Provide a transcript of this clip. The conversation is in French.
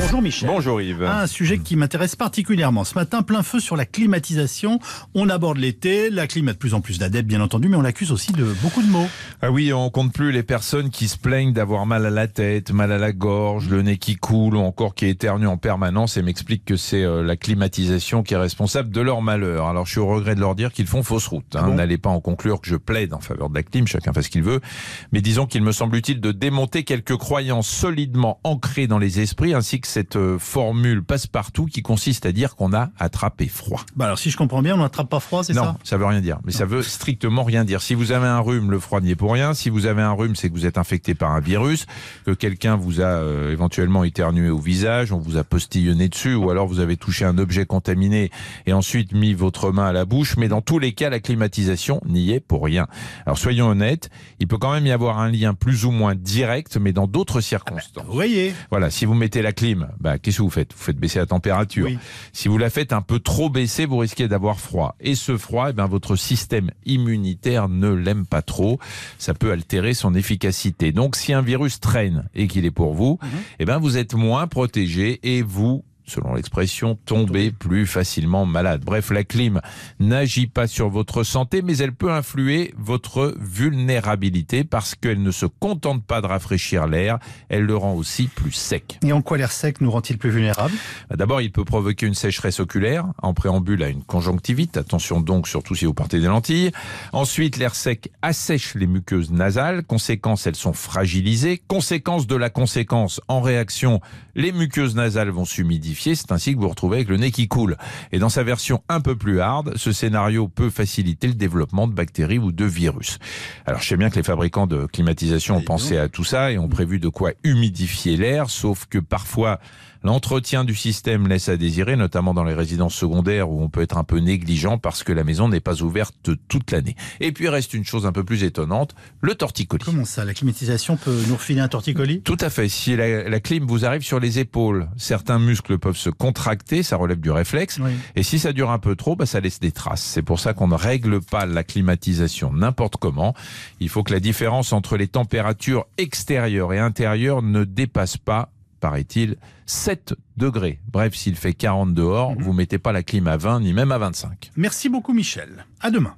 Bonjour Michel. Bonjour Yves. Un sujet qui m'intéresse particulièrement. Ce matin, plein feu sur la climatisation. On aborde l'été, la clim a de plus en plus d'adeptes bien entendu, mais on l'accuse aussi de beaucoup de mots. Ah oui, on compte plus les personnes qui se plaignent d'avoir mal à la tête, mal à la gorge, le nez qui coule ou encore qui éternuent en permanence et m'expliquent que c'est euh, la climatisation qui est responsable de leur malheur. Alors je suis au regret de leur dire qu'ils font fausse route. hein. bon N'allez pas en conclure que je plaide en faveur de la clim, chacun fait ce qu'il veut. Mais disons qu'il me semble utile de démonter quelques croyances solidement ancrées dans les esprits ainsi que cette euh, formule passe-partout qui consiste à dire qu'on a attrapé froid. Bah alors si je comprends bien, on n'attrape pas froid, c'est Non, ça? ça veut rien dire. Mais ça veut strictement rien dire. Si vous avez un rhume, le froid n'y est pour rien. Si vous avez un rhume, c'est que vous êtes infecté par un virus, que quelqu'un vous a euh, éventuellement éternué au visage, on vous a postillonné dessus, ou alors vous avez touché un objet contaminé et ensuite mis votre main à la bouche. Mais dans tous les cas, la climatisation n'y est pour rien. Alors soyons honnêtes, il peut quand même y avoir un lien plus ou moins direct, mais dans d'autres circonstances. Vous voyez Voilà, si vous mettez la clim, bah, qu'est-ce que vous faites? Vous faites baisser la température. Oui. Si vous la faites un peu trop baisser, vous risquez d'avoir froid. Et ce froid, eh ben, votre système immunitaire ne l'aime pas trop. Ça peut altérer son efficacité. Donc, si un virus traîne et qu'il est pour vous, Mhm. eh ben, vous êtes moins protégé et vous selon l'expression, tombez plus facilement malade. Bref, la clim n'agit pas sur votre santé, mais elle peut influer votre vulnérabilité parce qu'elle ne se contente pas de rafraîchir l'air, elle le rend aussi plus sec. Et en quoi l'air sec nous rend-il plus vulnérables D'abord, il peut provoquer une sécheresse oculaire en préambule à une conjonctivite. Attention donc, surtout si vous portez des lentilles. Ensuite, l'air sec assèche les muqueuses nasales. Conséquence, elles sont fragilisées. Conséquence de la conséquence, en réaction, les muqueuses nasales vont s'humidifier. C'est ainsi que vous vous retrouvez avec le nez qui coule. Et dans sa version un peu plus hard, ce scénario peut faciliter le développement de bactéries ou de virus. Alors, je sais bien que les fabricants de climatisation ont pensé à tout ça et ont prévu de quoi humidifier l'air, sauf que parfois, L'entretien du système laisse à désirer, notamment dans les résidences secondaires où on peut être un peu négligent parce que la maison n'est pas ouverte toute l'année. Et puis reste une chose un peu plus étonnante, le torticolis. Comment ça La climatisation peut nous refiler un torticolis? Tout à fait. Si la, la clim vous arrive sur les épaules, certains muscles peuvent se contracter, ça relève du réflexe. Oui. Et si ça dure un peu trop, bah, ça laisse des traces. C'est pour ça qu'on ne règle pas la climatisation n'importe comment. Il faut que la différence entre les températures extérieures et intérieures ne dépasse pas, paraît-il, 7 degrés. Bref, s'il fait 40 dehors, vous mettez pas la clim à 20 ni même à 25. Merci beaucoup Michel. À demain.